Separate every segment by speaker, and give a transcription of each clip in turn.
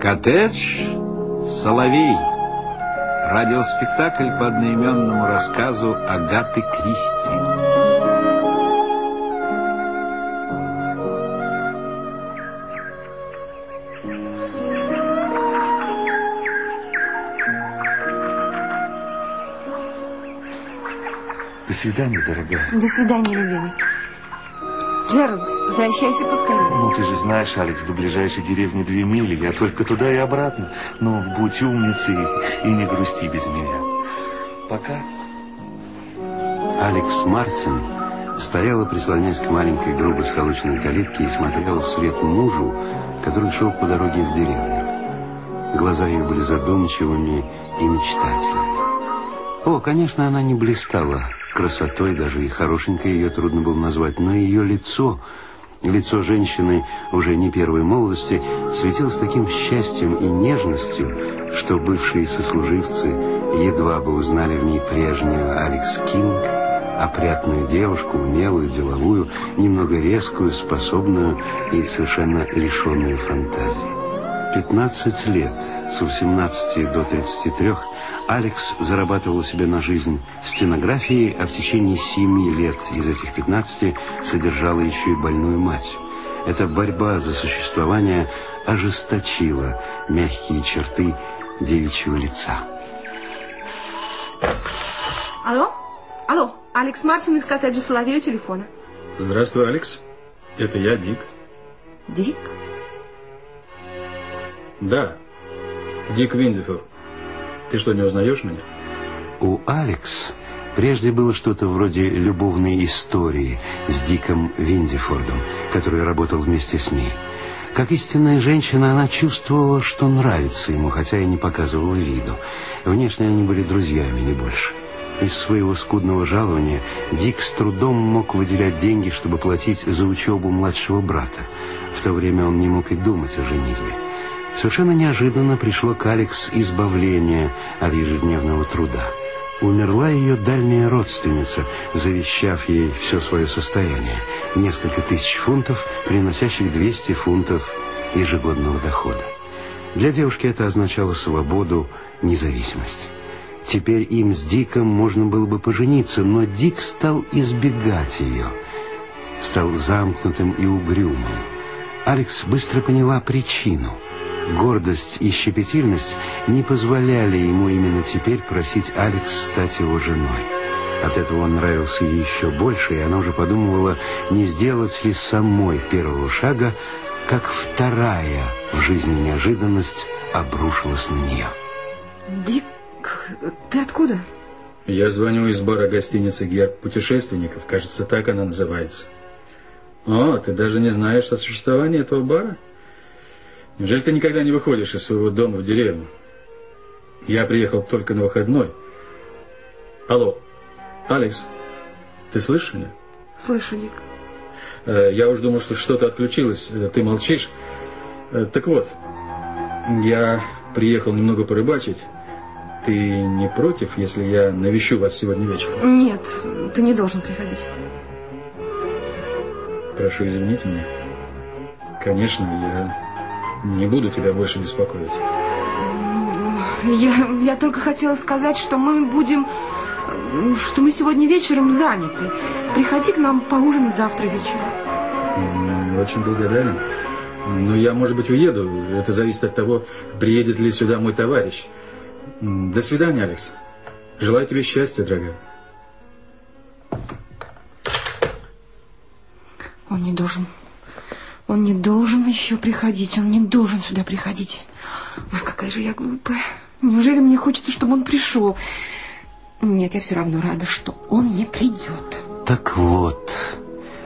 Speaker 1: Коттедж «Соловей». Радиоспектакль по одноименному рассказу Агаты Кристи.
Speaker 2: До свидания, дорогая.
Speaker 3: До свидания, любимый. Джеральд, возвращайся поскорее.
Speaker 2: Ну, ты же знаешь, Алекс, до ближайшей деревни две мили. Я только туда и обратно. Но будь умницей и не грусти без меня. Пока.
Speaker 4: Алекс Мартин стояла, прислонясь к маленькой грубо сколоченной калитке и смотрела вслед мужу, который шел по дороге в деревню. Глаза ее были задумчивыми и мечтательными. О, конечно, она не блистала красотой, даже и хорошенькой ее трудно было назвать, но ее лицо, лицо женщины уже не первой молодости, светилось таким счастьем и нежностью, что бывшие сослуживцы едва бы узнали в ней прежнюю Алекс Кинг, опрятную девушку, умелую, деловую, немного резкую, способную и совершенно лишенную фантазии. 15 лет, с 18 до 33, Алекс зарабатывал себе на жизнь стенографией, а в течение 7 лет из этих 15 содержала еще и больную мать. Эта борьба за существование ожесточила мягкие черты девичьего лица.
Speaker 3: Алло? Алло, Алекс Мартин из коттеджа Соловей телефона.
Speaker 5: Здравствуй, Алекс. Это я, Дик.
Speaker 3: Дик?
Speaker 5: Да, Дик Виндифор. Ты что, не узнаешь меня?
Speaker 4: У Алекс прежде было что-то вроде любовной истории с Диком Виндифордом, который работал вместе с ней. Как истинная женщина, она чувствовала, что нравится ему, хотя и не показывала виду. Внешне они были друзьями, не больше. Из своего скудного жалования Дик с трудом мог выделять деньги, чтобы платить за учебу младшего брата. В то время он не мог и думать о женитьбе. Совершенно неожиданно пришло к Алекс избавление от ежедневного труда. Умерла ее дальняя родственница, завещав ей все свое состояние. Несколько тысяч фунтов, приносящих 200 фунтов ежегодного дохода. Для девушки это означало свободу, независимость. Теперь им с Диком можно было бы пожениться, но Дик стал избегать ее. Стал замкнутым и угрюмым. Алекс быстро поняла причину – Гордость и щепетильность не позволяли ему именно теперь просить Алекс стать его женой. От этого он нравился ей еще больше, и она уже подумывала, не сделать ли самой первого шага, как вторая в жизни неожиданность обрушилась на нее.
Speaker 3: Дик, ты откуда?
Speaker 5: Я звоню из бара гостиницы «Герб путешественников». Кажется, так она называется. О, ты даже не знаешь о существовании этого бара? Неужели ты никогда не выходишь из своего дома в деревню? Я приехал только на выходной. Алло, Алекс, ты слышишь меня?
Speaker 3: Слышу, Ник.
Speaker 5: Э, я уж думал, что что-то отключилось. Э, ты молчишь. Э, так вот, я приехал немного порыбачить. Ты не против, если я навещу вас сегодня вечером?
Speaker 3: Нет, ты не должен приходить.
Speaker 5: Прошу извинить меня. Конечно, я не буду тебя больше беспокоить.
Speaker 3: Я, я только хотела сказать, что мы будем... Что мы сегодня вечером заняты. Приходи к нам поужинать завтра вечером.
Speaker 5: Очень благодарен. Но я, может быть, уеду. Это зависит от того, приедет ли сюда мой товарищ. До свидания, Алекс. Желаю тебе счастья, дорогая.
Speaker 3: Он не должен он не должен еще приходить, он не должен сюда приходить. Ой, какая же я глупая. Неужели мне хочется, чтобы он пришел? Нет, я все равно рада, что он не придет.
Speaker 4: Так вот,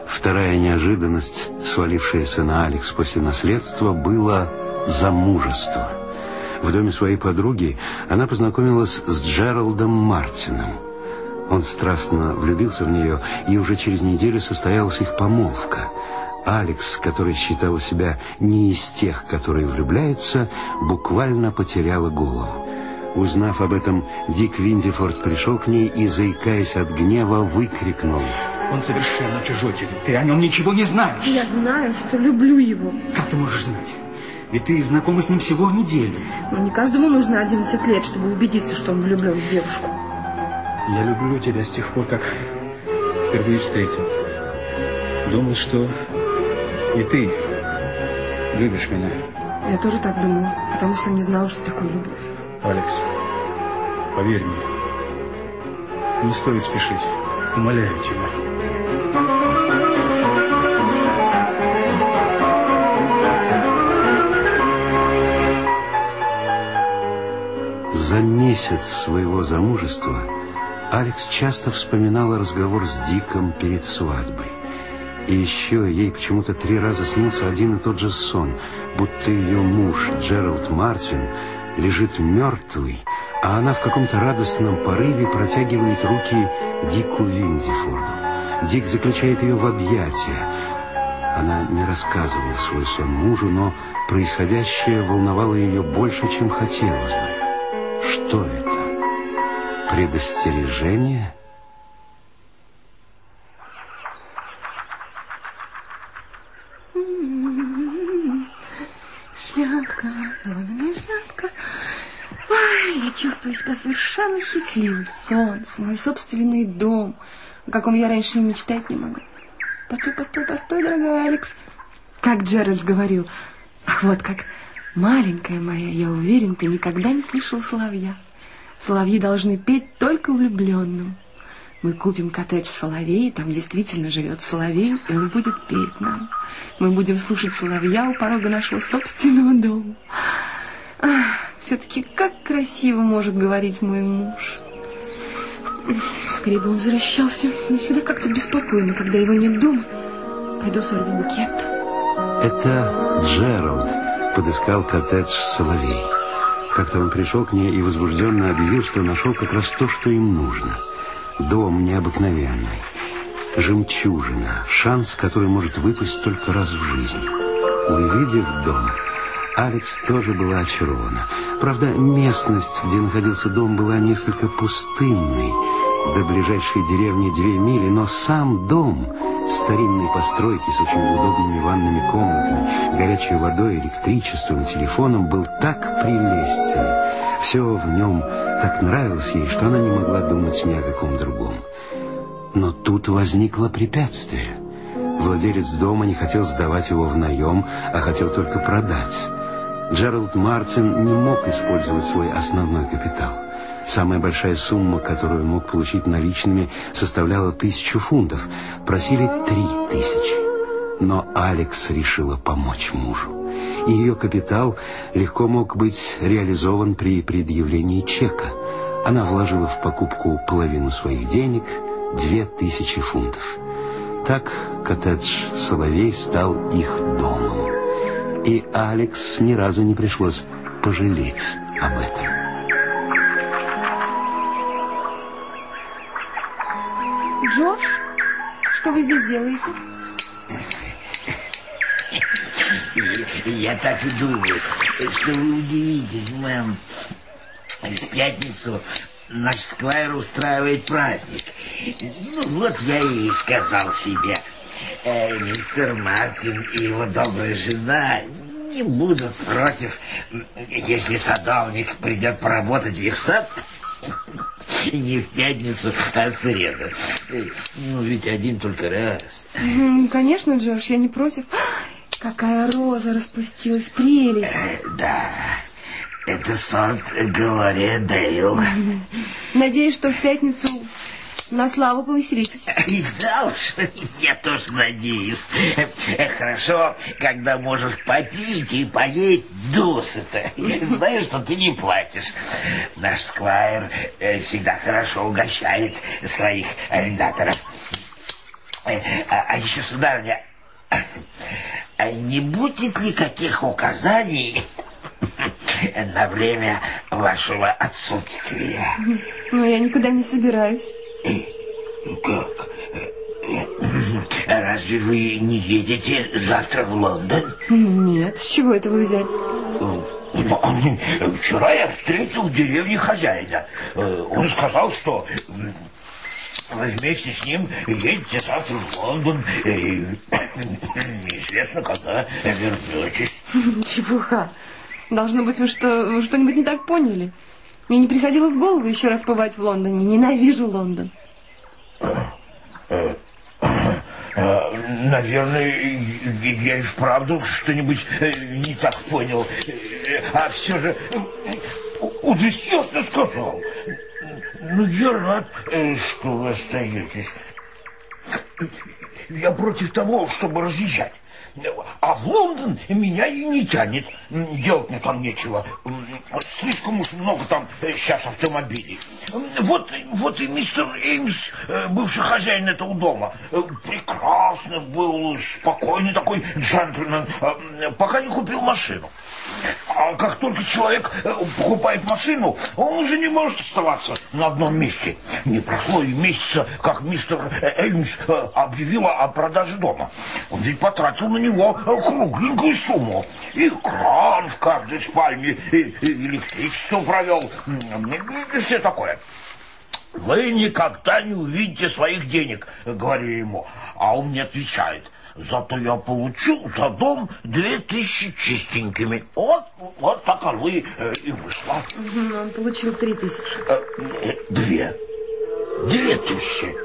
Speaker 4: вторая неожиданность, свалившаяся на Алекс после наследства, было замужество. В доме своей подруги она познакомилась с Джералдом Мартином. Он страстно влюбился в нее, и уже через неделю состоялась их помолвка – Алекс, которая считала себя не из тех, которые влюбляются, буквально потеряла голову. Узнав об этом, Дик Виндифорд пришел к ней и, заикаясь от гнева, выкрикнул.
Speaker 6: Он совершенно чужой тебе. Ты о нем ничего не знаешь.
Speaker 3: Я знаю, что люблю его.
Speaker 6: Как ты можешь знать?
Speaker 5: Ведь ты знакома с ним всего неделю.
Speaker 3: Но не каждому нужно 11 лет, чтобы убедиться, что он влюблен в девушку.
Speaker 5: Я люблю тебя с тех пор, как впервые встретил. Думал, что и ты любишь меня.
Speaker 3: Я тоже так думала, потому что не знала, что такое любовь.
Speaker 5: Алекс, поверь мне, не стоит спешить. Умоляю тебя.
Speaker 4: За месяц своего замужества Алекс часто вспоминала разговор с Диком перед свадьбой. И еще ей почему-то три раза снился один и тот же сон, будто ее муж Джеральд Мартин лежит мертвый, а она в каком-то радостном порыве протягивает руки Дику Виндифорду. Дик заключает ее в объятия. Она не рассказывала свой сон мужу, но происходящее волновало ее больше, чем хотелось бы. Что это? Предостережение?
Speaker 3: Шляпка, чувствую себя совершенно счастливой. Солнце, мой собственный дом, о каком я раньше и мечтать не могла. Постой, постой, постой, дорогая Алекс. Как Джеральд говорил, ах, вот как, маленькая моя, я уверен, ты никогда не слышал соловья. Соловьи должны петь только влюбленным. Мы купим коттедж соловей, там действительно живет соловей, и он будет петь нам. Мы будем слушать соловья у порога нашего собственного дома. Все-таки как красиво может говорить мой муж. Скорее бы он возвращался. Мне всегда как-то беспокойно, когда его нет дома. Пойду сорву букет.
Speaker 4: Это Джеральд подыскал коттедж Соловей. Как-то он пришел к ней и возбужденно объявил, что нашел как раз то, что им нужно. Дом необыкновенный. Жемчужина. Шанс, который может выпасть только раз в жизни. Увидев дом, Алекс тоже была очарована. Правда, местность, где находился дом, была несколько пустынной. До ближайшей деревни две мили, но сам дом старинной постройки с очень удобными ванными комнатами, горячей водой, электричеством, телефоном был так прелестен. Все в нем так нравилось ей, что она не могла думать ни о каком другом. Но тут возникло препятствие. Владелец дома не хотел сдавать его в наем, а хотел только продать. Джеральд Мартин не мог использовать свой основной капитал. Самая большая сумма, которую он мог получить наличными, составляла тысячу фунтов. Просили три тысячи. Но Алекс решила помочь мужу. И ее капитал легко мог быть реализован при предъявлении чека. Она вложила в покупку половину своих денег, две тысячи фунтов. Так коттедж «Соловей» стал их домом. И Алекс ни разу не пришлось пожалеть об этом.
Speaker 3: Джош, что вы здесь делаете?
Speaker 6: Я так и думаю, что вы удивитесь, мэм. В пятницу наш сквайр устраивает праздник. Ну, вот я и сказал себе, э, мистер Мартин и его добрая жена не будут против, если садовник придет поработать в их сад не в пятницу, а в среду. Ну, ведь один только раз.
Speaker 3: Конечно, Джош, я не против. Какая роза распустилась, прелесть.
Speaker 6: Э, Да, это сорт Глория Дейл.
Speaker 3: Надеюсь, что в пятницу на славу повеселитесь.
Speaker 6: Да уж, я тоже надеюсь. Хорошо, когда можешь попить и поесть досыта. Знаешь, что ты не платишь. Наш сквайр э, всегда хорошо угощает своих арендаторов. Э, А, а еще, сударыня, а не будет ли каких указаний на время вашего отсутствия?
Speaker 3: Но я никуда не собираюсь.
Speaker 6: Как? Разве вы не едете завтра в Лондон?
Speaker 3: Нет, с чего это вы взяли?
Speaker 6: Вчера я встретил в деревне хозяина. Э, Он сказал, что вы вместе с ним едете завтра в Лондон. И неизвестно, когда вернетесь.
Speaker 3: Чепуха. Должно быть, вы что, что-нибудь не так поняли. Мне не приходило в голову еще раз побывать в Лондоне. Ненавижу Лондон.
Speaker 6: Наверное, я и вправду что-нибудь э, не так понял. Э, А все же, же ясно сказал. Ну, я рад, э, что вы остаетесь. Я против того, чтобы разъезжать. А в Лондон меня и не тянет. Делать мне там нечего. Слишком уж много там э, сейчас автомобилей. Вот, вот и мистер Эймс, э, бывший хозяин этого дома, э, прекрасный был, спокойный такой джентльмен, э, пока не купил машину. А как только человек э, покупает машину, он уже не может оставаться на одном месте. Не прошло и месяца, как мистер Эльмс э, объявила о продаже дома. Он ведь потратил на него э, кругленькую сумму. И кран в каждой спальне, и, и электричество провел, и все такое. Вы никогда не увидите своих денег, говорю ему. А он мне отвечает. Зато я получу за дом две тысячи чистенькими. Вот, вот так оно и, э, и вышло.
Speaker 3: Мгм, Он получил три тысячи.
Speaker 6: Э, Две. Две тысячи.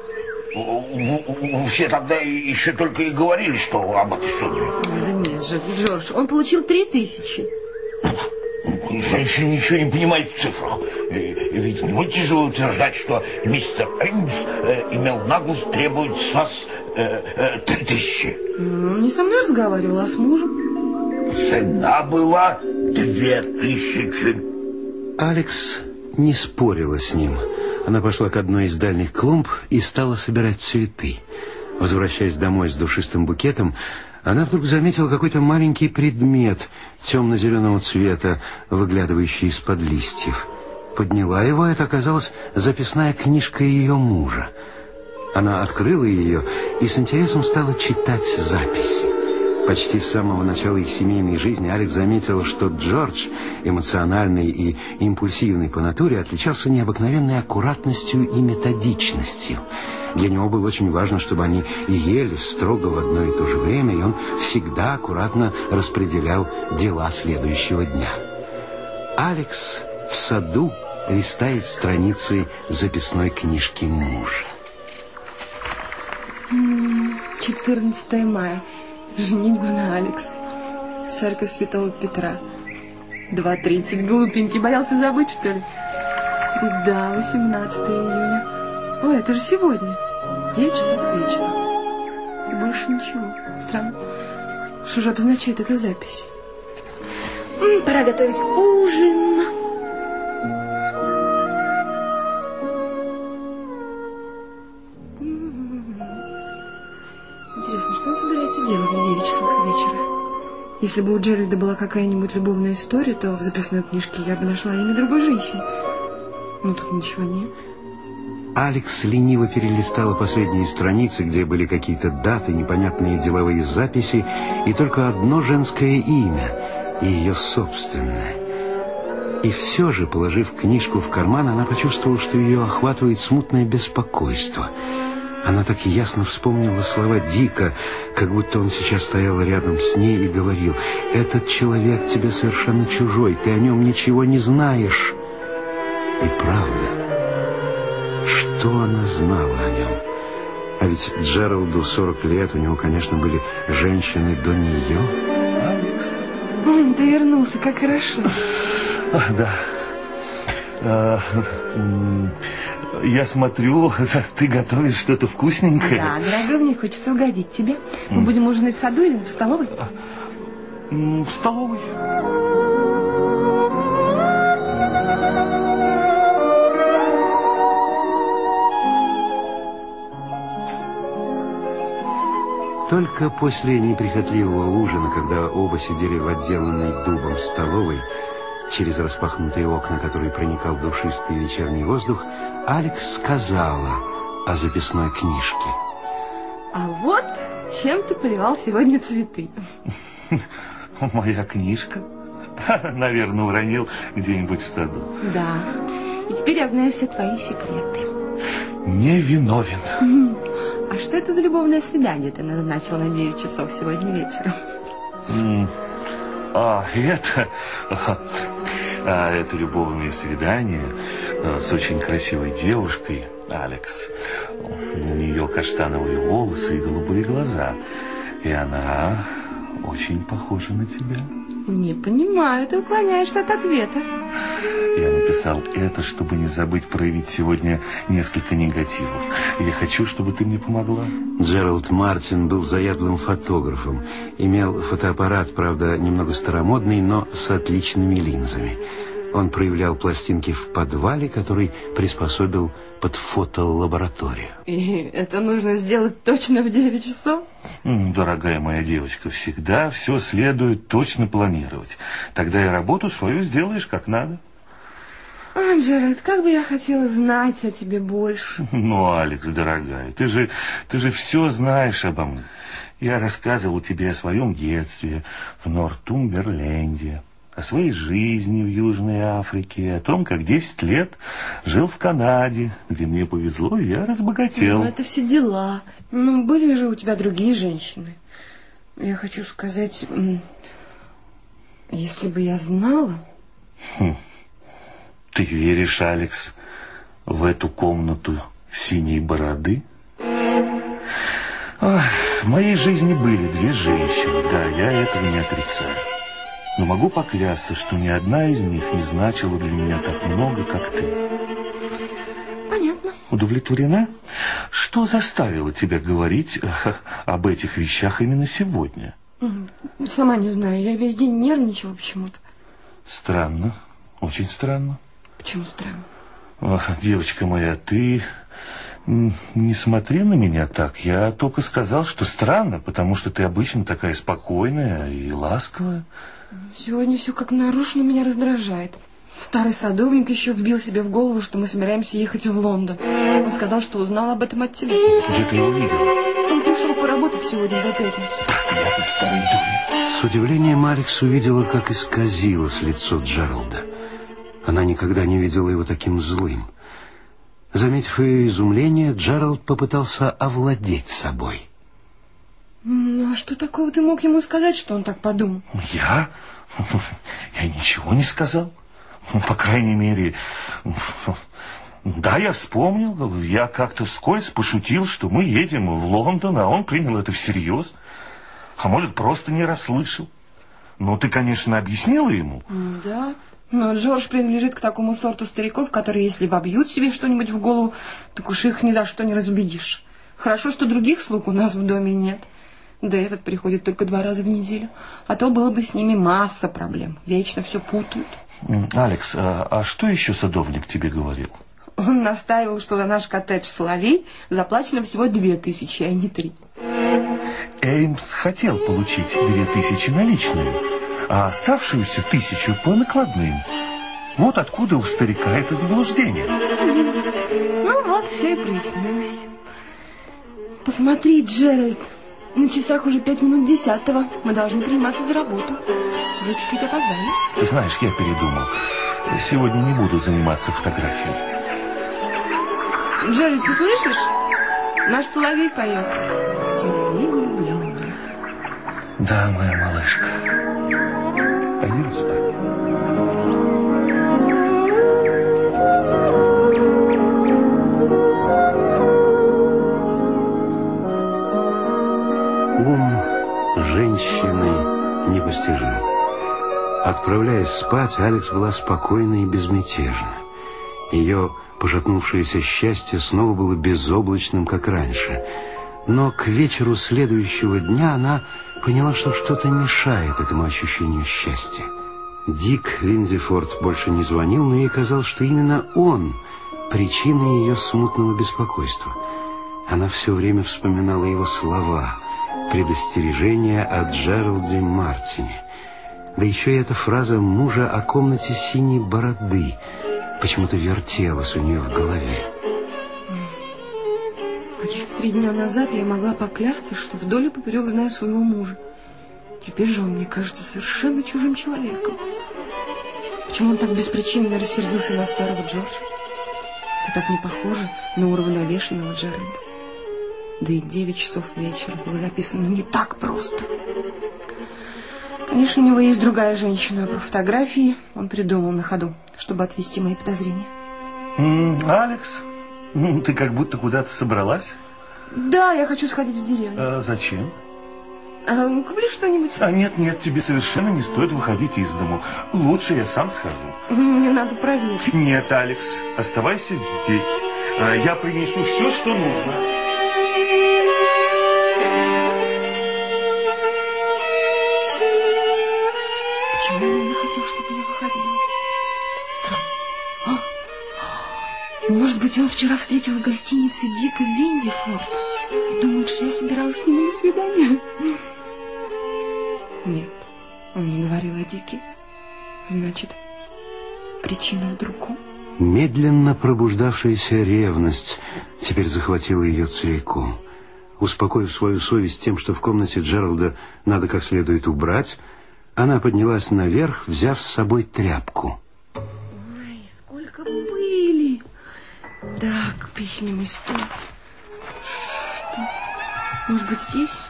Speaker 6: Все тогда еще только и говорили, что об этой сумме.
Speaker 3: Да нет же, Джордж, он получил три тысячи.
Speaker 6: Женщина ничего не понимает в цифрах. Э, Ведь не будете же вы утверждать, что мистер Эймс э, имел наглость требовать с вас э, три тысячи.
Speaker 3: Ну, не со мной разговаривал, а с мужем.
Speaker 6: Цена была две тысячи.
Speaker 4: Алекс не спорила с ним. Она пошла к одной из дальних клумб и стала собирать цветы. Возвращаясь домой с душистым букетом, она вдруг заметила какой-то маленький предмет темно-зеленого цвета, выглядывающий из-под листьев. Подняла его, это оказалась записная книжка ее мужа. Она открыла ее и с интересом стала читать запись. Почти с самого начала их семейной жизни Алекс заметил, что Джордж, эмоциональный и импульсивный по натуре, отличался необыкновенной аккуратностью и методичностью. Для него было очень важно, чтобы они ели строго в одно и то же время, и он всегда аккуратно распределял дела следующего дня. Алекс в саду листает страницы записной книжки мужа.
Speaker 3: 14 мая. Женитьба на Алекс. Церковь Святого Петра. 2.30. Глупенький. Боялся забыть, что ли? Среда, 18 июня. Ой, это же сегодня. 9 часов вечера. И больше ничего. Странно. Что же обозначает эта запись? Пора готовить ужин. Если бы у Джеральда была какая-нибудь любовная история, то в записной книжке я бы нашла имя другой женщины. Но тут ничего нет.
Speaker 4: Алекс лениво перелистала последние страницы, где были какие-то даты, непонятные деловые записи, и только одно женское имя, ее собственное. И все же, положив книжку в карман, она почувствовала, что ее охватывает смутное беспокойство. Она так ясно вспомнила слова Дика, как будто он сейчас стоял рядом с ней и говорил, «Этот человек тебе совершенно чужой, ты о нем ничего не знаешь». И правда, что она знала о нем? А ведь Джералду 40 лет, у него, конечно, были женщины до нее.
Speaker 3: Ой, ты вернулся, как хорошо.
Speaker 2: Да. А, Я смотрю, ты готовишь что-то вкусненькое.
Speaker 3: Да, дорогой, мне хочется угодить тебе. Мы будем ужинать в саду или в столовой?
Speaker 2: М, В столовой.
Speaker 4: Только после неприхотливого ужина, когда оба сидели в отделанной дубом столовой, через распахнутые окна, которые проникал душистый вечерний воздух, Алекс сказала о записной книжке.
Speaker 3: А вот чем ты поливал сегодня цветы.
Speaker 2: Моя книжка. Наверное, уронил где-нибудь в саду.
Speaker 3: Да. И теперь я знаю все твои секреты.
Speaker 2: Не виновен.
Speaker 3: А что это за любовное свидание ты назначил на 9 часов сегодня вечером?
Speaker 2: А, это... А, это любовное свидание а, с очень красивой девушкой, Алекс. У нее каштановые волосы и голубые глаза. И она очень похожа на тебя.
Speaker 3: Не понимаю, ты уклоняешься от ответа.
Speaker 2: Я написал это, чтобы не забыть проявить сегодня несколько негативов. Я хочу, чтобы ты мне помогла.
Speaker 4: Джеральд Мартин был заядлым фотографом. Имел фотоаппарат, правда, немного старомодный, но с отличными линзами. Он проявлял пластинки в подвале, который приспособил под фотолабораторию.
Speaker 3: И это нужно сделать точно в 9 часов?
Speaker 2: Дорогая моя девочка, всегда все следует точно планировать. Тогда и работу свою сделаешь как надо.
Speaker 3: А, Джеральд, как бы я хотела знать о тебе больше.
Speaker 2: Ну, Алекс, дорогая, ты же, ты же все знаешь обо мне. Я рассказывал тебе о своем детстве в Нортумберленде о своей жизни в Южной Африке, о том, как 10 лет жил в Канаде, где мне повезло, и я разбогател.
Speaker 3: Ну, это все дела. Ну, были же у тебя другие женщины. Я хочу сказать, если бы я знала...
Speaker 2: Хм. Ты веришь, Алекс, в эту комнату синей бороды? Ох, в моей жизни были две женщины, да, я этого не отрицаю. Но могу поклясться, что ни одна из них не значила для меня так много, как ты.
Speaker 3: Понятно.
Speaker 2: Удовлетворена? Что заставило тебя говорить э, об этих вещах именно сегодня?
Speaker 3: Сама не знаю, я весь день нервничала почему-то.
Speaker 2: Странно, очень странно.
Speaker 3: Почему странно?
Speaker 2: Ох, девочка моя, ты не смотри на меня так. Я только сказал, что странно, потому что ты обычно такая спокойная и ласковая.
Speaker 3: Сегодня все как нарушено меня раздражает. Старый садовник еще вбил себе в голову, что мы собираемся ехать в Лондон. Он сказал, что узнал об этом от тебя.
Speaker 2: Где ты его видел?
Speaker 3: Он пришел поработать сегодня за пятницу.
Speaker 2: Я старый дурень.
Speaker 4: С удивлением Алекс увидела, как исказилось лицо Джералда. Она никогда не видела его таким злым. Заметив ее изумление, Джеральд попытался овладеть собой.
Speaker 3: Ну, а что такого ты мог ему сказать, что он так подумал?
Speaker 2: Я? Я ничего не сказал. По крайней мере, да, я вспомнил. Я как-то вскользь пошутил, что мы едем в Лондон, а он принял это всерьез. А может, просто не расслышал. Но ты, конечно, объяснила ему?
Speaker 3: Да. Но Джордж принадлежит к такому сорту стариков, которые, если вобьют себе что-нибудь в голову, так уж их ни за что не разубедишь. Хорошо, что других слуг у нас в доме нет. Да этот приходит только два раза в неделю. А то было бы с ними масса проблем. Вечно все путают.
Speaker 2: Алекс, а, а что еще садовник тебе говорил?
Speaker 3: Он настаивал, что за наш коттедж «Соловей» заплачено всего две тысячи, а не три.
Speaker 2: Эймс хотел получить две тысячи наличными, а оставшуюся тысячу по накладным. Вот откуда у старика это заблуждение.
Speaker 3: Ну вот, все и прояснилось. Посмотри, Джеральд, на часах уже пять минут десятого. Мы должны приниматься за работу. Уже чуть-чуть опоздали.
Speaker 2: Ты знаешь, я передумал. Сегодня не буду заниматься фотографией.
Speaker 3: Джерри, ты слышишь? Наш соловей поет. Соловей влюбленных.
Speaker 2: Да, моя малышка. Пойдем спать.
Speaker 4: Ум женщины непостижим. Отправляясь спать, Алекс была спокойна и безмятежна. Ее пожатнувшееся счастье снова было безоблачным, как раньше. Но к вечеру следующего дня она поняла, что что-то мешает этому ощущению счастья. Дик Виндифорд больше не звонил, но ей казалось, что именно он причина ее смутного беспокойства. Она все время вспоминала его слова – предостережение о Джералде Мартине. Да еще и эта фраза мужа о комнате синей бороды почему-то вертелась у нее в голове.
Speaker 3: Каких-то три дня назад я могла поклясться, что вдоль и поперек знаю своего мужа. Теперь же он мне кажется совершенно чужим человеком. Почему он так беспричинно рассердился на старого Джорджа? Это так не похоже на уравновешенного Джеральда. Да и девять часов вечера было записано не так просто. Конечно, у него есть другая женщина, а про фотографии он придумал на ходу, чтобы отвести мои подозрения.
Speaker 2: М, Алекс, м, ты как будто куда-то собралась.
Speaker 3: Да, я хочу сходить в деревню.
Speaker 2: А зачем?
Speaker 3: А, куплю что-нибудь.
Speaker 2: А нет, нет, тебе совершенно не стоит выходить из дому. Лучше я сам схожу.
Speaker 3: Мне надо проверить.
Speaker 2: Нет, Алекс, оставайся здесь. А Я принесу все, что нужно.
Speaker 3: Почему он не захотел, чтобы я выходила? Может быть, он вчера встретил в гостинице Дика Виндифорд и думает, что я собиралась к нему на свидание? Нет, он не говорил о Дике. Значит, причина в другом.
Speaker 4: Медленно пробуждавшаяся ревность теперь захватила ее целиком. Успокоив свою совесть тем, что в комнате Джералда надо как следует убрать, она поднялась наверх, взяв с собой тряпку.
Speaker 3: Письменный стол. Что? Может быть, здесь?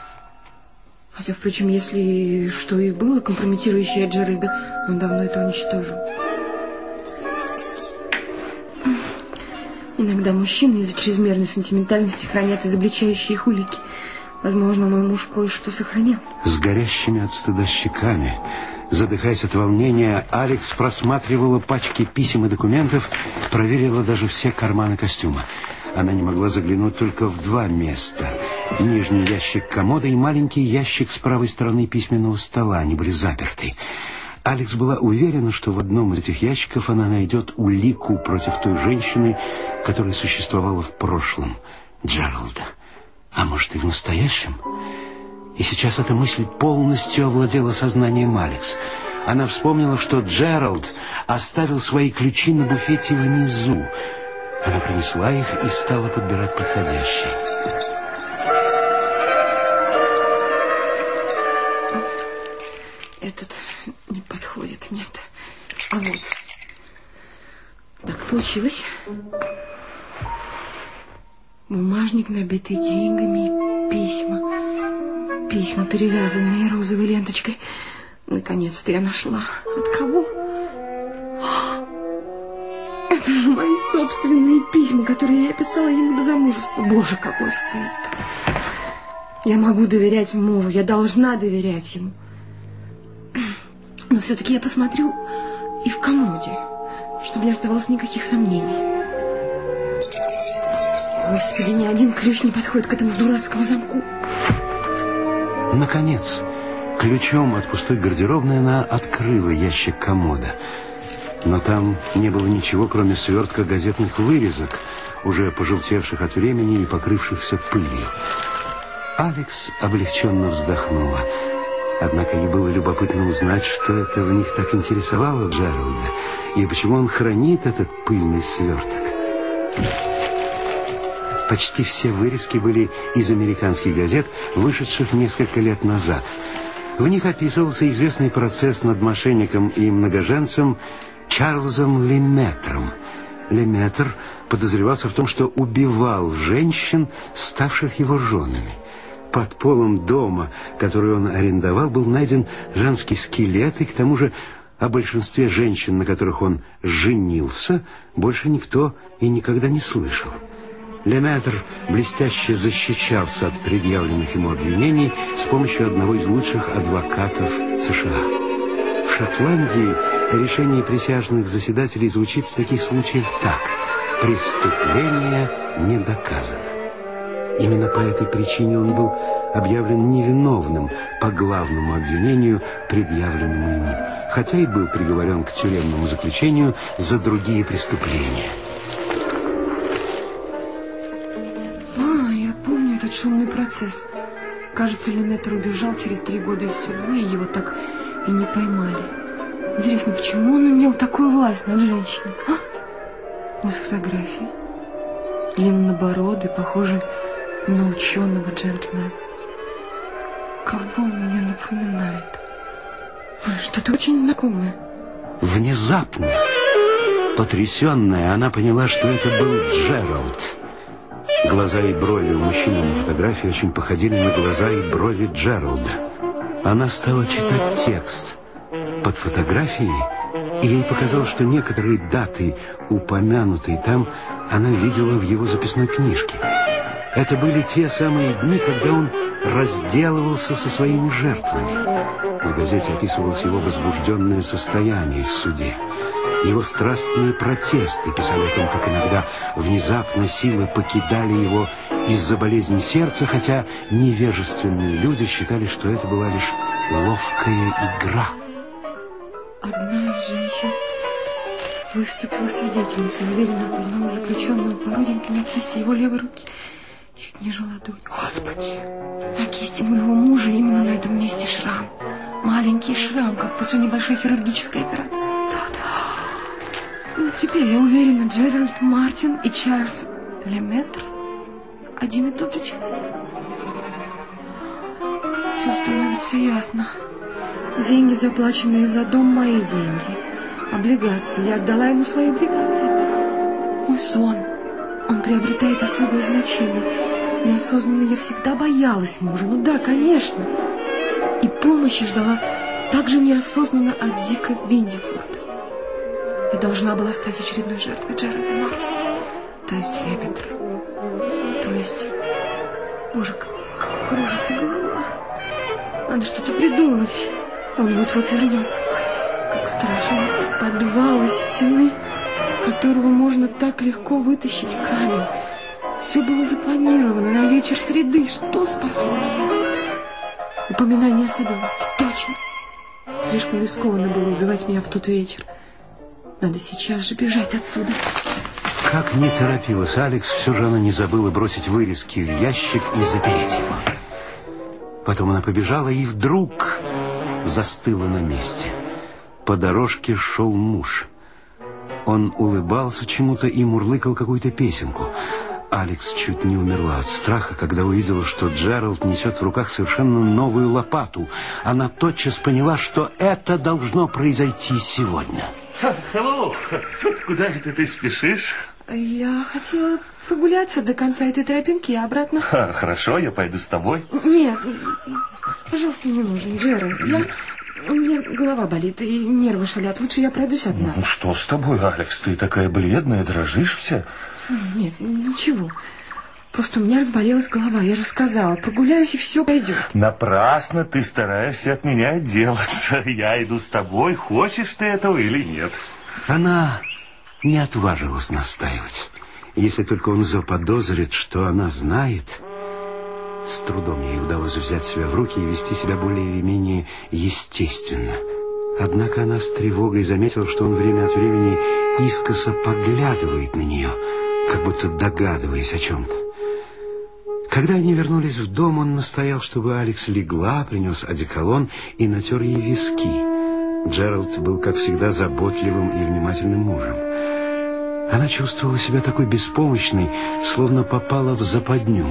Speaker 3: Хотя, впрочем, если что и было компрометирующее Джеральда, он давно это уничтожил. Иногда мужчины из-за чрезмерной сентиментальности хранят изобличающие их улики. Возможно, мой муж кое-что сохранил.
Speaker 4: С горящими от стыда щеками, задыхаясь от волнения, Алекс просматривала пачки писем и документов, проверила даже все карманы костюма. Она не могла заглянуть только в два места. Нижний ящик комода и маленький ящик с правой стороны письменного стола. Они были заперты. Алекс была уверена, что в одном из этих ящиков она найдет улику против той женщины, которая существовала в прошлом, Джералда. А может, и в настоящем? И сейчас эта мысль полностью овладела сознанием Алекс. Она вспомнила, что Джеральд оставил свои ключи на буфете внизу. Она принесла их и стала подбирать подходящие.
Speaker 3: Этот не подходит, нет. А вот. Так получилось. Бумажник, набитый деньгами, и письма. Письма, перевязанные розовой ленточкой. Наконец-то я нашла. От кого? Это же мои собственные письма, которые я писала ему до замужества. Боже, какой стыд. Я могу доверять мужу, я должна доверять ему. Но все-таки я посмотрю и в комоде, чтобы не оставалось никаких сомнений. Господи, ни один ключ не подходит к этому дурацкому замку.
Speaker 4: Наконец, ключом от пустой гардеробной она открыла ящик комода. Но там не было ничего, кроме свертка газетных вырезок, уже пожелтевших от времени и покрывшихся пылью. Алекс облегченно вздохнула. Однако ей было любопытно узнать, что это в них так интересовало Джералда, и почему он хранит этот пыльный сверток. Почти все вырезки были из американских газет, вышедших несколько лет назад. В них описывался известный процесс над мошенником и многоженцем Чарльзом Леметром. Леметр подозревался в том, что убивал женщин, ставших его женами. Под полом дома, который он арендовал, был найден женский скелет, и к тому же о большинстве женщин, на которых он женился, больше никто и никогда не слышал. Леметр блестяще защищался от предъявленных ему обвинений с помощью одного из лучших адвокатов США. В Шотландии решение присяжных заседателей звучит в таких случаях так. Преступление не доказано. Именно по этой причине он был объявлен невиновным по главному обвинению, предъявленному ему, хотя и был приговорен к тюремному заключению за другие преступления.
Speaker 3: Этот шумный процесс. Кажется, Леметр убежал через три года из тюрьмы, и его так и не поймали. Интересно, почему он имел такую власть над женщиной? А? Вот фотографии. Длиннобородый, похожий на ученого джентльмена. Кого он мне напоминает? Что-то очень знакомое.
Speaker 4: Внезапно, потрясенная, она поняла, что это был Джеральд. Глаза и брови у мужчины на фотографии очень походили на глаза и брови Джералда. Она стала читать текст под фотографией, и ей показалось, что некоторые даты, упомянутые там, она видела в его записной книжке. Это были те самые дни, когда он разделывался со своими жертвами. В газете описывалось его возбужденное состояние в суде. Его страстные протесты писали о том, как иногда внезапно силы покидали его из-за болезни сердца, хотя невежественные люди считали, что это была лишь ловкая игра.
Speaker 3: Одна из женщин выступила свидетельницей, уверенно опознала заключенного по родинке на кисти его левой руки. Чуть не жила дух. Господи, на кисти моего мужа именно на этом месте шрам. Маленький шрам, как после небольшой хирургической операции. Да-да. Теперь я уверена, Джеральд Мартин и Чарльз Леметр один и тот же человек. Все становится ясно. Деньги, заплаченные за дом, мои деньги. Облигации. Я отдала ему свои облигации. Мой сон. Он приобретает особое значение. Неосознанно я всегда боялась мужа. Ну да, конечно. И помощи ждала также неосознанно от Дика Виндифорда. Я должна была стать очередной жертвой Джеральда Мартина. То есть Леметра. То есть... Боже, как кружится голова. Надо что-то придумать. Он вот-вот вернется. Как страшно. Подвал из стены, которого можно так легко вытащить камень. Все было запланировано на вечер среды. Что спасло меня? Упоминание о садовнике. Точно. Слишком рискованно было убивать меня в тот вечер. Надо сейчас же бежать отсюда.
Speaker 4: Как не торопилась Алекс, все же она не забыла бросить вырезки в ящик и запереть его. Потом она побежала и вдруг застыла на месте. По дорожке шел муж. Он улыбался чему-то и мурлыкал какую-то песенку. Алекс чуть не умерла от страха, когда увидела, что Джеральд несет в руках совершенно новую лопату. Она тотчас поняла, что это должно произойти сегодня.
Speaker 2: Hello. Куда это ты спешишь?
Speaker 3: Я хотела прогуляться до конца этой тропинки, а обратно...
Speaker 2: Ха, хорошо, я пойду с тобой.
Speaker 3: Нет, пожалуйста, не нужен, Джеральд. Я... Мне голова болит и нервы шалят. Лучше я пройдусь одна.
Speaker 2: Ну что с тобой, Алекс? Ты такая бледная, дрожишь вся.
Speaker 3: Нет, ничего. Просто у меня разболелась голова. Я же сказала, прогуляюсь и все пойдет.
Speaker 2: Напрасно ты стараешься от меня отделаться. Я иду с тобой, хочешь ты этого или нет.
Speaker 4: Она не отважилась настаивать. Если только он заподозрит, что она знает... С трудом ей удалось взять себя в руки и вести себя более или менее естественно. Однако она с тревогой заметила, что он время от времени искоса поглядывает на нее, как будто догадываясь о чем-то. Когда они вернулись в дом, он настоял, чтобы Алекс легла, принес одеколон и натер ей виски. Джеральд был, как всегда, заботливым и внимательным мужем. Она чувствовала себя такой беспомощной, словно попала в западню.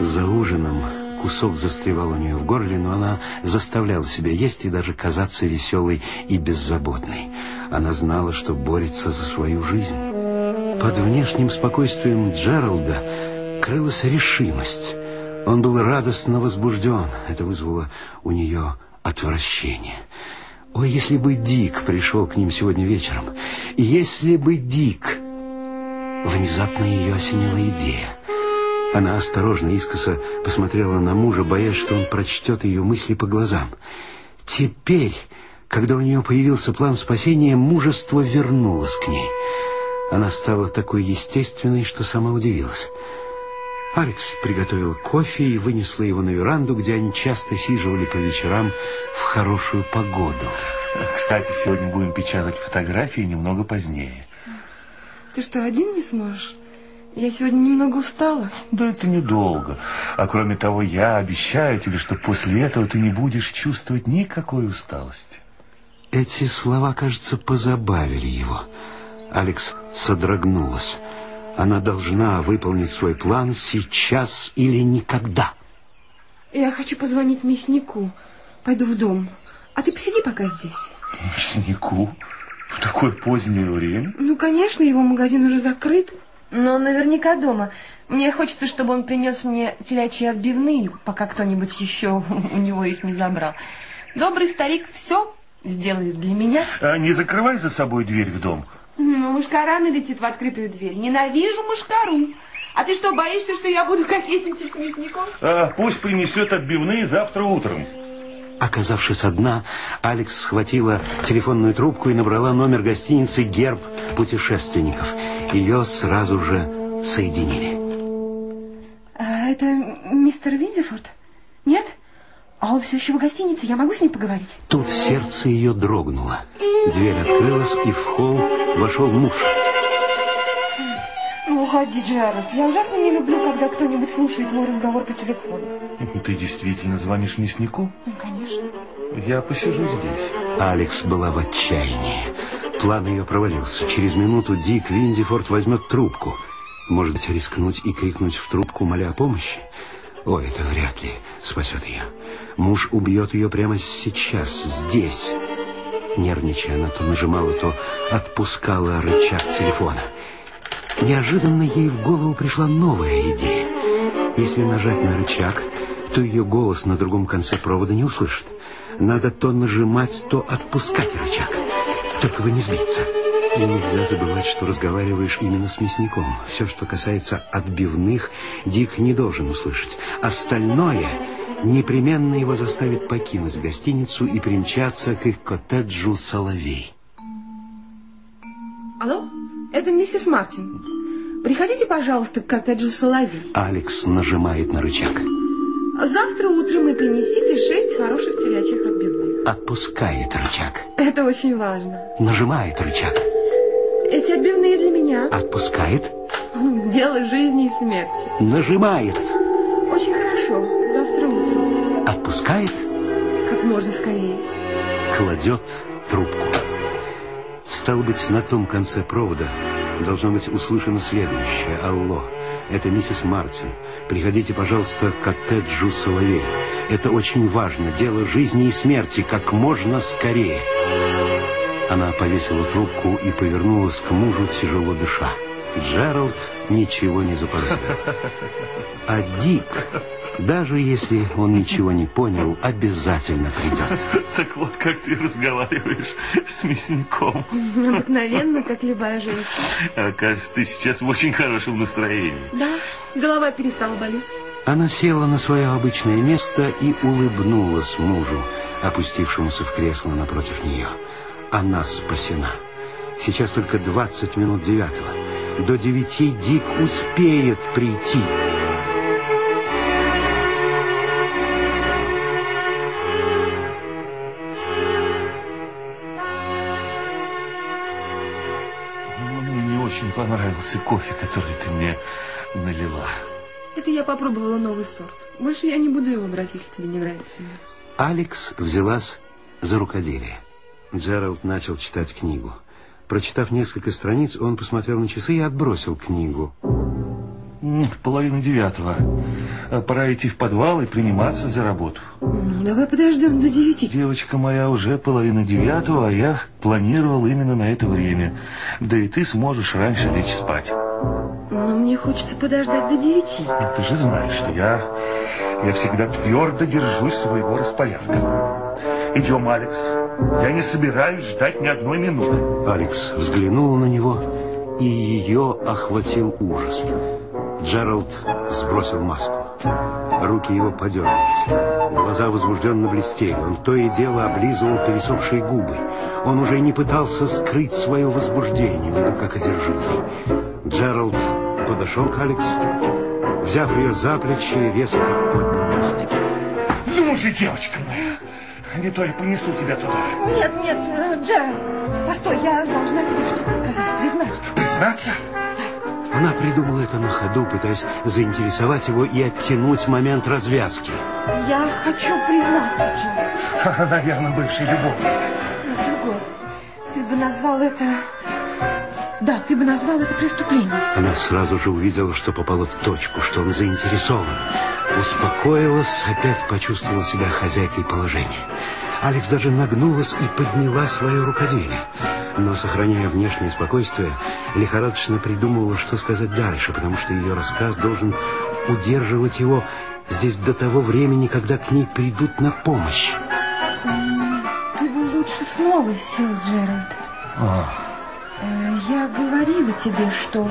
Speaker 4: За ужином кусок застревал у нее в горле, но она заставляла себя есть и даже казаться веселой и беззаботной. Она знала, что борется за свою жизнь. Под внешним спокойствием Джералда крылась решимость. Он был радостно возбужден. Это вызвало у нее отвращение. Ой, если бы Дик пришел к ним сегодня вечером. Если бы Дик... Внезапно ее осенила идея. Она осторожно, искоса посмотрела на мужа, боясь, что он прочтет ее мысли по глазам. Теперь, когда у нее появился план спасения, мужество вернулось к ней. Она стала такой естественной, что сама удивилась. Алекс приготовил кофе и вынесла его на веранду, где они часто сиживали по вечерам в хорошую погоду.
Speaker 2: Кстати, сегодня будем печатать фотографии немного позднее.
Speaker 3: Ты что, один не сможешь? Я сегодня немного устала.
Speaker 2: Да это недолго. А кроме того, я обещаю тебе, что после этого ты не будешь чувствовать никакой усталости.
Speaker 4: Эти слова, кажется, позабавили его. Алекс содрогнулась. Она должна выполнить свой план сейчас или никогда.
Speaker 3: Я хочу позвонить мяснику. Пойду в дом. А ты посиди пока здесь.
Speaker 2: Мяснику? В такое позднее время?
Speaker 3: Ну, конечно, его магазин уже закрыт. Но он наверняка дома. Мне хочется, чтобы он принес мне телячьи отбивные, пока кто-нибудь еще у него их не забрал. Добрый старик все сделает для меня.
Speaker 2: А не закрывай за собой дверь в дом.
Speaker 3: Ну, мушкара налетит в открытую дверь. Ненавижу мушкару. А ты что, боишься, что я буду кокетничать с мясником?
Speaker 2: А, пусть принесет отбивные завтра утром.
Speaker 4: Оказавшись одна, Алекс схватила телефонную трубку и набрала номер гостиницы «Герб путешественников». Ее сразу же соединили.
Speaker 3: А это мистер Виндифорд? Нет? А он все еще в гостинице, я могу с ним поговорить?
Speaker 4: Тут сердце ее дрогнуло. Дверь открылась, и в холл вошел муж.
Speaker 3: Ну, уходи, Джерард. Я ужасно не люблю, когда кто-нибудь слушает мой разговор по телефону.
Speaker 2: Ты действительно звонишь мяснику?
Speaker 3: Ну, конечно.
Speaker 2: Я посижу здесь.
Speaker 4: Алекс была в отчаянии. План ее провалился. Через минуту Дик Виндифорд возьмет трубку. Может быть, рискнуть и крикнуть в трубку, моля о помощи? Ой, это вряд ли спасет ее. Муж убьет ее прямо сейчас, здесь. Нервничая, она то нажимала, то отпускала рычаг телефона. Неожиданно ей в голову пришла новая идея. Если нажать на рычаг, то ее голос на другом конце провода не услышит. Надо то нажимать, то отпускать рычаг. Только бы не сбиться. И нельзя забывать, что разговариваешь именно с мясником. Все, что касается отбивных, Дик не должен услышать. Остальное непременно его заставит покинуть гостиницу и примчаться к их коттеджу «Соловей».
Speaker 3: Алло, это миссис Мартин. Приходите, пожалуйста, к коттеджу «Соловей».
Speaker 4: Алекс нажимает на рычаг.
Speaker 3: Завтра утром и принесите шесть хороших телячьих отбивных.
Speaker 4: Отпускает рычаг.
Speaker 3: Это очень важно.
Speaker 4: Нажимает рычаг.
Speaker 3: Эти отбивные для меня.
Speaker 4: Отпускает.
Speaker 3: Дело жизни и смерти.
Speaker 4: Нажимает.
Speaker 3: Очень хорошо. Завтра утром.
Speaker 4: Отпускает.
Speaker 3: Как можно скорее.
Speaker 4: Кладет трубку. Стало быть, на том конце провода должно быть услышано следующее. Алло, это миссис Мартин. Приходите, пожалуйста, к коттеджу Соловей. Это очень важно. Дело жизни и смерти как можно скорее. Она повесила трубку и повернулась к мужу, тяжело дыша. Джеральд ничего не заподозрил. А Дик, даже если он ничего не понял, обязательно придет.
Speaker 2: Так вот, как ты разговариваешь с мясником.
Speaker 3: Обыкновенно, как любая женщина.
Speaker 2: А, кажется, ты сейчас в очень хорошем настроении.
Speaker 3: Да, голова перестала болеть.
Speaker 4: Она села на свое обычное место и улыбнулась мужу, опустившемуся в кресло напротив нее. Она спасена. Сейчас только 20 минут девятого. До девяти Дик успеет прийти.
Speaker 2: Ну, Мне не очень понравился кофе, который ты мне налила.
Speaker 3: Это я попробовала новый сорт. Больше я не буду его брать, если тебе не нравится.
Speaker 4: Алекс взялась за рукоделие. Джеральд начал читать книгу. Прочитав несколько страниц, он посмотрел на часы и отбросил книгу.
Speaker 2: Половина девятого. А Пора идти в подвал и приниматься за работу.
Speaker 3: Ну, давай подождем до девяти.
Speaker 2: Девочка моя уже половина девятого, а я планировал именно на это время. Да и ты сможешь раньше лечь спать.
Speaker 3: Но мне хочется подождать до девяти.
Speaker 2: Ну, Ты же знаешь, что я, я всегда твердо держусь своего распорядка. Идем, Алекс. Я не собираюсь ждать ни одной минуты.
Speaker 4: Алекс взглянула на него, и ее охватил ужас. Джеральд сбросил маску. Руки его подергались. Глаза возбужденно блестели. Он то и дело облизывал пересохшие губы. Он уже не пытался скрыть свое возбуждение, он как одержимый. Джеральд подошел к Алекс, взяв ее за плечи, резко поднял на ноги.
Speaker 2: Ну же, девочка моя, не то я понесу тебя туда.
Speaker 3: Нет, нет, э, Джеральд, постой, я должна тебе что-то сказать, признаюсь.
Speaker 2: Признаться?
Speaker 4: Она придумала это на ходу, пытаясь заинтересовать его и оттянуть момент развязки.
Speaker 3: Я хочу признаться, Джеральд.
Speaker 2: Наверное, бывший любовник.
Speaker 3: Другой. Ты бы назвал это... Да, ты бы назвал это преступлением.
Speaker 4: Она сразу же увидела, что попала в точку, что он заинтересован. Успокоилась, опять почувствовала себя хозяйкой положения. Алекс даже нагнулась и подняла свое рукоделие. но, сохраняя внешнее спокойствие, лихорадочно придумывала, что сказать дальше, потому что ее рассказ должен удерживать его здесь до того времени, когда к ней придут на помощь.
Speaker 3: Ты бы лучше снова сел, Джеральд.
Speaker 2: А,
Speaker 3: Э, Я говорила тебе, что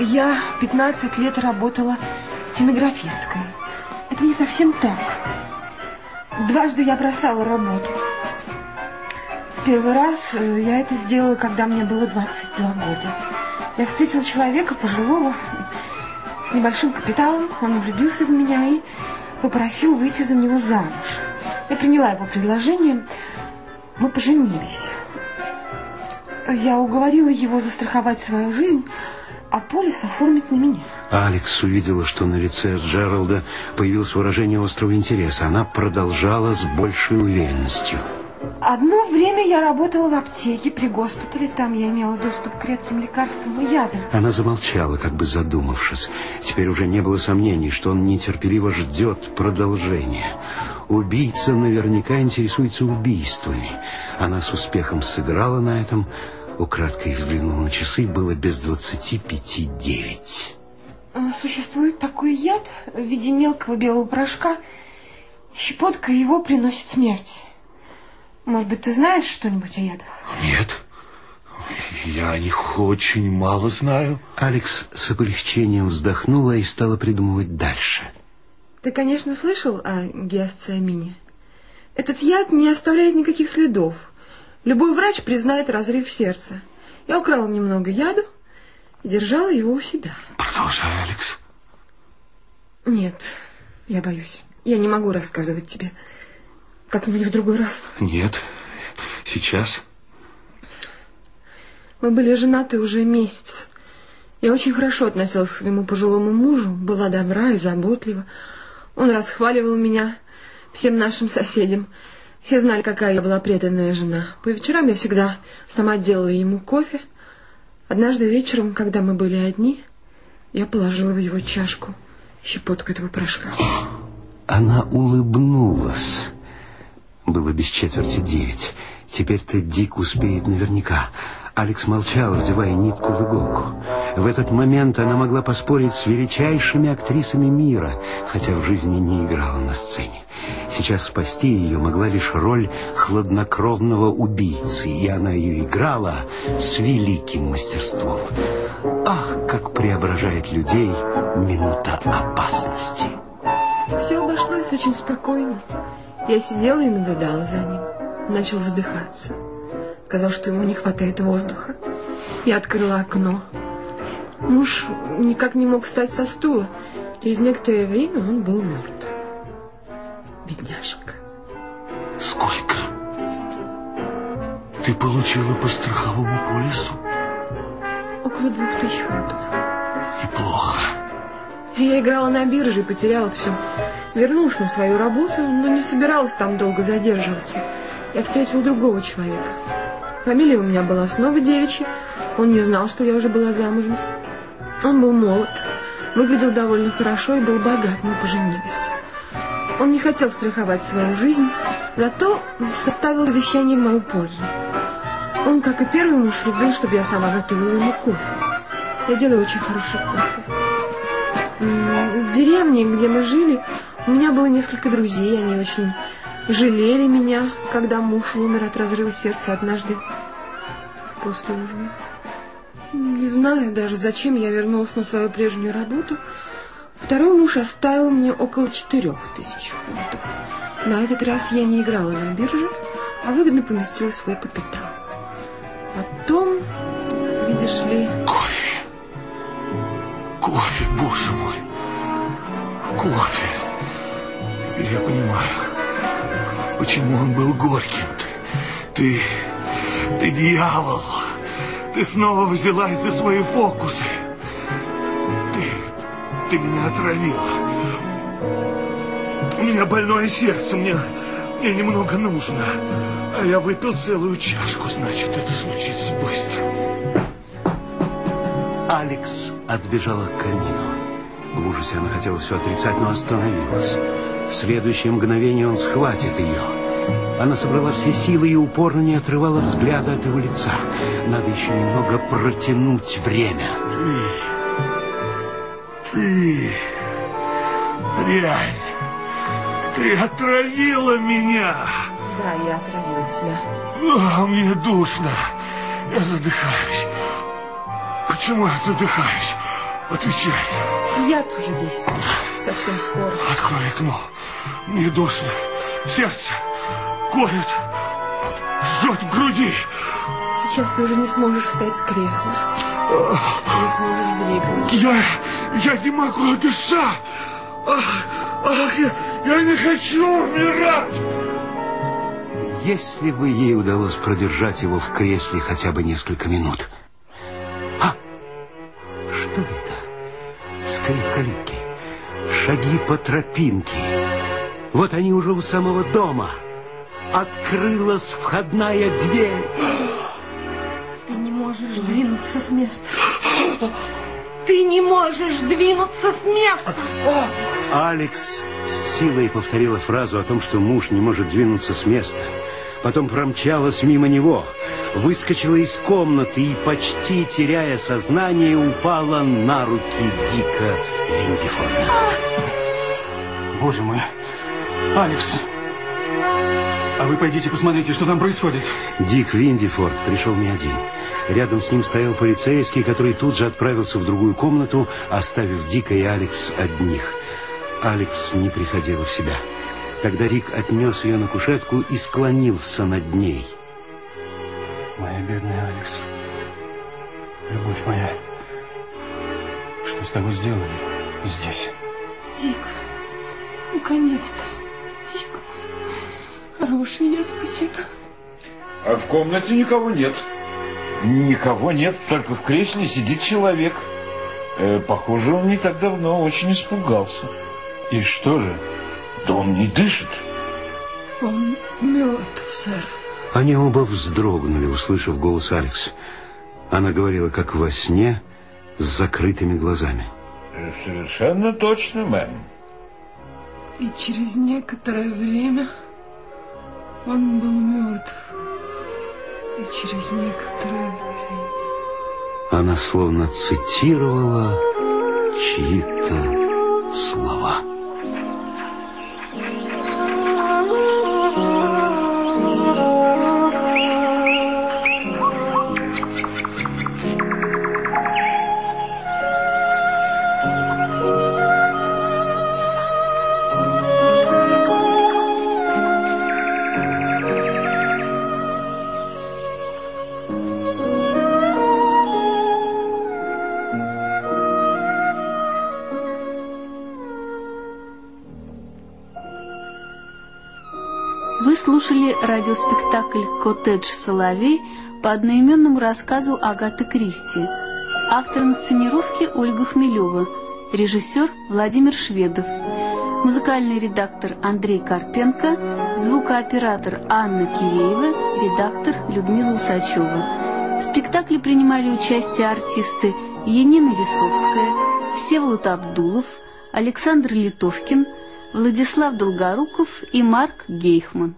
Speaker 3: я 15 лет работала стенографисткой. Это не совсем так. Дважды я бросала работу. Первый раз э, я это сделала, когда мне было 22 года. Я встретила человека пожилого, с небольшим капиталом. Он влюбился в меня и попросил выйти за него замуж. Я приняла его предложение. Мы поженились. Я уговорила его застраховать свою жизнь, а полис оформить на меня.
Speaker 4: Алекс увидела, что на лице Джералда появилось выражение острого интереса. Она продолжала с большей уверенностью.
Speaker 3: Одно время я работала в аптеке при госпитале. Там я имела доступ к редким лекарствам и ядам.
Speaker 4: Она замолчала, как бы задумавшись. Теперь уже не было сомнений, что он нетерпеливо ждет продолжения. Убийца наверняка интересуется убийствами. Она с успехом сыграла на этом. Украдкой взглянула на часы. Было без двадцати пяти девять.
Speaker 3: А, Существует такой яд в виде мелкого белого порошка. Щепотка его приносит смерть. Может быть, ты знаешь что-нибудь о ядах?
Speaker 2: нет, я о них очень мало знаю.
Speaker 4: Алекс с облегчением вздохнула и стала придумывать дальше.
Speaker 3: Ты, конечно, слышал о гиасциамине. Этот яд не оставляет никаких следов. Любой врач признает разрыв сердца. Я украла немного яду и держала его у себя.
Speaker 2: Продолжай, Алекс.
Speaker 3: Нет, я боюсь. Я не могу рассказывать тебе. Как-нибудь в другой раз.
Speaker 2: Нет, сейчас.
Speaker 3: Мы были женаты уже месяц. Я очень хорошо относилась к своему пожилому мужу, была добра и заботлива. Он расхваливал меня всем нашим соседям. Все знали, какая я была преданная жена. По вечерам я всегда сама делала ему кофе. Однажды вечером, когда мы были одни, я положила в его чашку щепотку этого порошка.
Speaker 4: Она улыбнулась. Было без четверти девять. Теперь-то Дик успеет наверняка. Алекс молчал, вдевая нитку в иголку. В этот момент она могла поспорить с величайшими актрисами мира, хотя в жизни не играла на сцене. Сейчас спасти ее могла лишь роль хладнокровного убийцы, и она ее играла с великим мастерством. Ах, как преображает людей минута опасности!
Speaker 3: Все обошлось очень спокойно. Я сидела и наблюдала за ним. Начал задыхаться. Сказал, что ему не хватает воздуха. Я открыла окно. Муж никак не мог встать со стула. Через некоторое время он был мертв. Бедняжка.
Speaker 2: Сколько? Ты получила по страховому полису?
Speaker 3: Около двух тысяч фунтов.
Speaker 2: Неплохо.
Speaker 3: Я играла на бирже и потеряла все. Вернулась на свою работу, но не собиралась там долго задерживаться. Я встретила другого человека. Фамилия у меня была снова девичья. Он не знал, что я уже была замужем. Он был молод, выглядел довольно хорошо и был богат. Мы поженились. Он не хотел страховать свою жизнь, зато составил завещание в мою пользу. Он, как и первый муж, любил, чтобы я сама готовила ему кофе. Я делаю очень хороший кофе. В деревне, где мы жили, у меня было несколько друзей. Они очень жалели меня, когда муж умер от разрыва сердца однажды после ужина. Не знаю даже, зачем я вернулась на свою прежнюю работу. Второй муж оставил мне около четырех тысяч фунтов. На этот раз я не играла на бирже, а выгодно поместила свой капитал. Потом, видишь ли,
Speaker 2: Кофе. Кофе, боже мой. Кофе. Теперь я понимаю, почему он был горьким-то. Ты, ты дьявол. Ты снова взялась за свои фокусы. Ты, ты меня отравила. У меня больное сердце, мне, мне немного нужно. А я выпил целую чашку, значит, это случится быстро.
Speaker 4: Алекс отбежала к камину. В ужасе она хотела все отрицать, но остановилась. В следующее мгновение он схватит ее. Она собрала все силы и упорно не отрывала взгляда от его лица. Надо еще немного протянуть время.
Speaker 2: Ты, дрянь, ты отравила меня.
Speaker 3: Да, я отравила тебя.
Speaker 2: О, мне душно. Я задыхаюсь. Почему я задыхаюсь? Отвечай.
Speaker 3: Я тоже действую. Совсем скоро.
Speaker 2: Открой окно. Мне душно. Сердце колет. Жжет в груди.
Speaker 3: Сейчас ты уже не сможешь встать с кресла. Не сможешь двигаться.
Speaker 2: Я, я не могу дышать. Ах, ах, я, я не хочу умирать.
Speaker 4: Если бы ей удалось продержать его в кресле хотя бы несколько минут. А, что это? Скрип калитки, шаги по тропинке. Вот они уже у самого дома. Открылась входная дверь.
Speaker 3: Ты не можешь двинуться с места. Ты не можешь двинуться с места.
Speaker 4: Алекс с силой повторила фразу о том, что муж не может двинуться с места. Потом промчалась мимо него, выскочила из комнаты и, почти теряя сознание, упала на руки Дика Виндифорда.
Speaker 5: Боже мой. Алекс. А вы пойдите посмотрите, что там происходит.
Speaker 4: Дик Виндифорд пришел не один. Рядом с ним стоял полицейский, который тут же отправился в другую комнату, оставив Дика и Алекс одних. Алекс не приходила в себя. Тогда Дик отнес ее на кушетку и склонился над ней.
Speaker 5: Моя бедная Алекс. Любовь моя. Что с тобой сделали здесь?
Speaker 3: Дик, наконец-то. Хороший, я спасена.
Speaker 7: А в комнате никого нет. Никого нет, только в кресле сидит человек. Э, похоже, он не так давно очень испугался.
Speaker 5: И что же?
Speaker 7: Да он не дышит.
Speaker 3: Он мертв, сэр.
Speaker 4: Они оба вздрогнули, услышав голос Алекс. Она говорила, как во сне, с закрытыми глазами.
Speaker 7: Э, Совершенно точно, мэм.
Speaker 3: И через некоторое время он был мертв. И через некоторое время...
Speaker 4: Она словно цитировала чьи-то слова.
Speaker 8: Радиоспектакль «Коттедж Соловей» по одноименному рассказу Агаты Кристи. Автор инсценировки Ольга Хмелева, режиссер Владимир Шведов, музыкальный редактор Андрей Карпенко, звукооператор Анна Киреева, редактор Людмила Усачева. В спектакле принимали участие артисты Енина Лисовская, Всеволод Абдулов, Александр Литовкин, Владислав Долгоруков и Марк Гейхман.